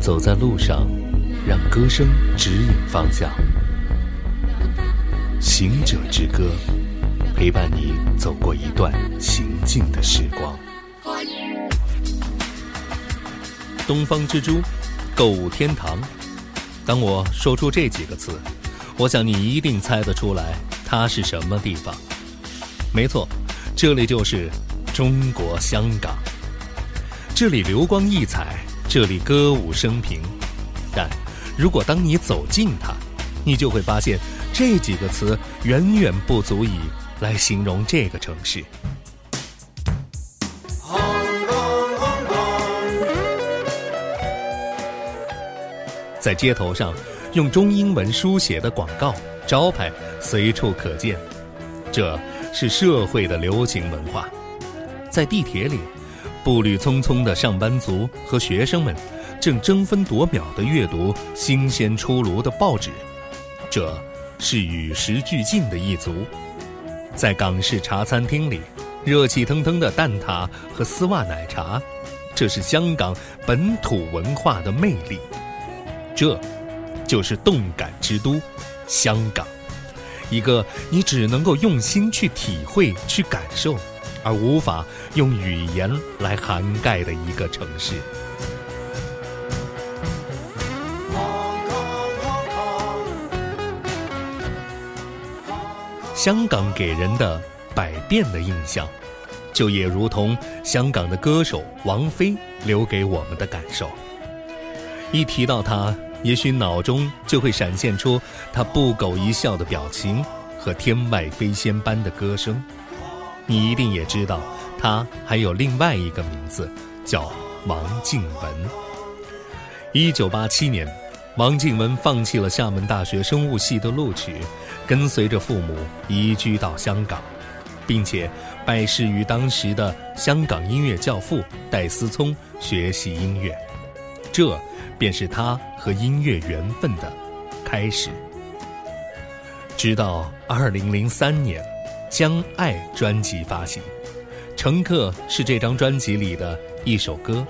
走在路上，让歌声指引方向。行者之歌，陪伴你走过一段行进的时光。东方之珠，购物天堂。当我说出这几个词，我想你一定猜得出来，它是什么地方？没错，这里就是中国香港。这里流光溢彩，这里歌舞升平。但，如果当你走近它，你就会发现这几个词远远不足以来形容这个城市。在街头上，用中英文书写的广告招牌随处可见，这是社会的流行文化。在地铁里，步履匆匆的上班族和学生们正争分夺秒地阅读新鲜出炉的报纸，这是与时俱进的一族。在港式茶餐厅里，热气腾腾的蛋挞和丝袜奶茶，这是香港本土文化的魅力。这，就是动感之都，香港，一个你只能够用心去体会、去感受，而无法用语言来涵盖的一个城市。香港给人的百变的印象，就也如同香港的歌手王菲留给我们的感受。一提到她。也许脑中就会闪现出他不苟一笑的表情和天外飞仙般的歌声。你一定也知道，他还有另外一个名字，叫王静文。一九八七年，王静文放弃了厦门大学生物系的录取，跟随着父母移居到香港，并且拜师于当时的香港音乐教父戴思聪学习音乐。这。便是他和音乐缘分的开始。直到二零零三年，《将爱》专辑发行，《乘客》是这张专辑里的一首歌，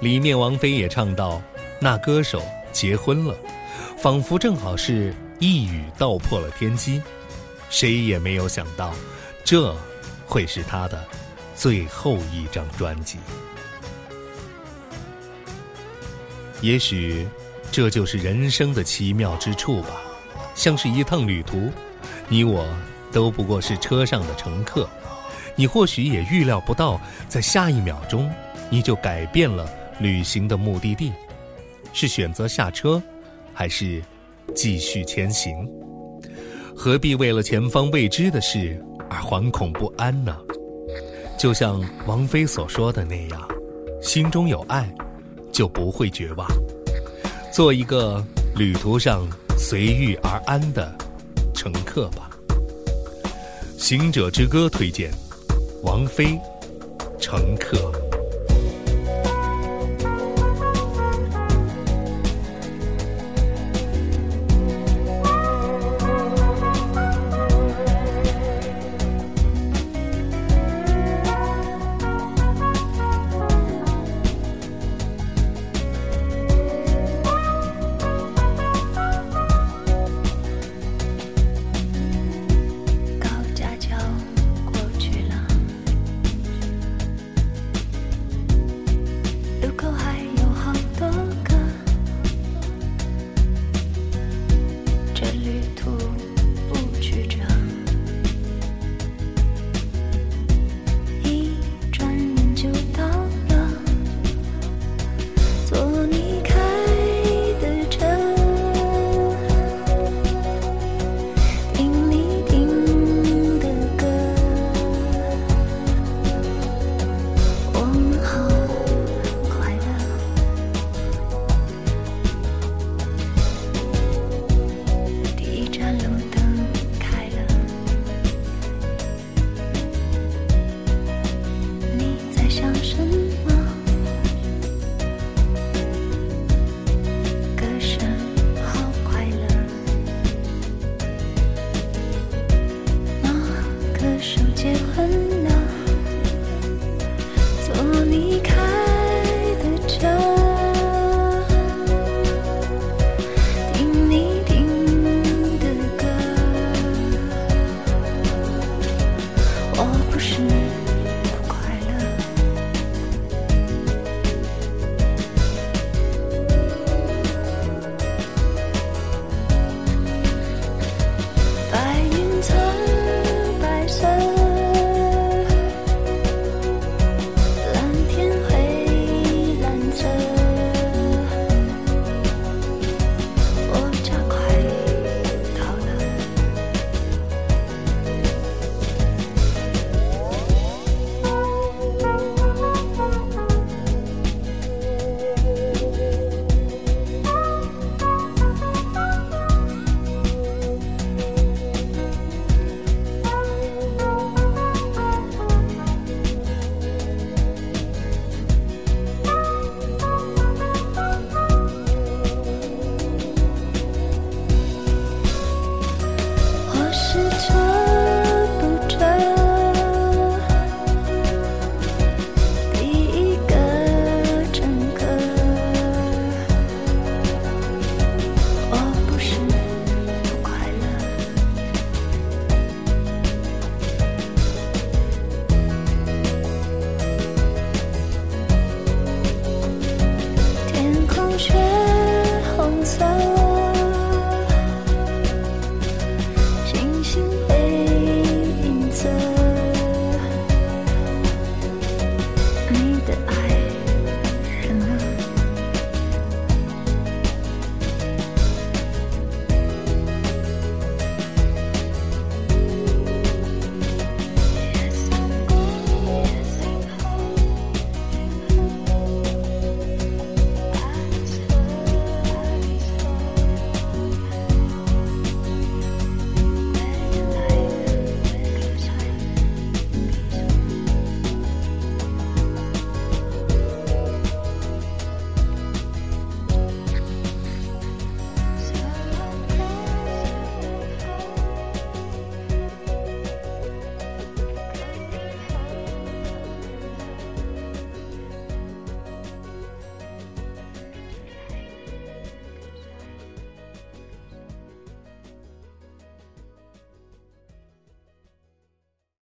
里面王菲也唱到：“那歌手结婚了，仿佛正好是一语道破了天机。”谁也没有想到，这会是他的最后一张专辑。也许，这就是人生的奇妙之处吧。像是一趟旅途，你我都不过是车上的乘客。你或许也预料不到，在下一秒钟，你就改变了旅行的目的地，是选择下车，还是继续前行？何必为了前方未知的事而惶恐不安呢？就像王菲所说的那样，心中有爱。就不会绝望，做一个旅途上随遇而安的乘客吧。行者之歌推荐，王菲，《乘客》。色。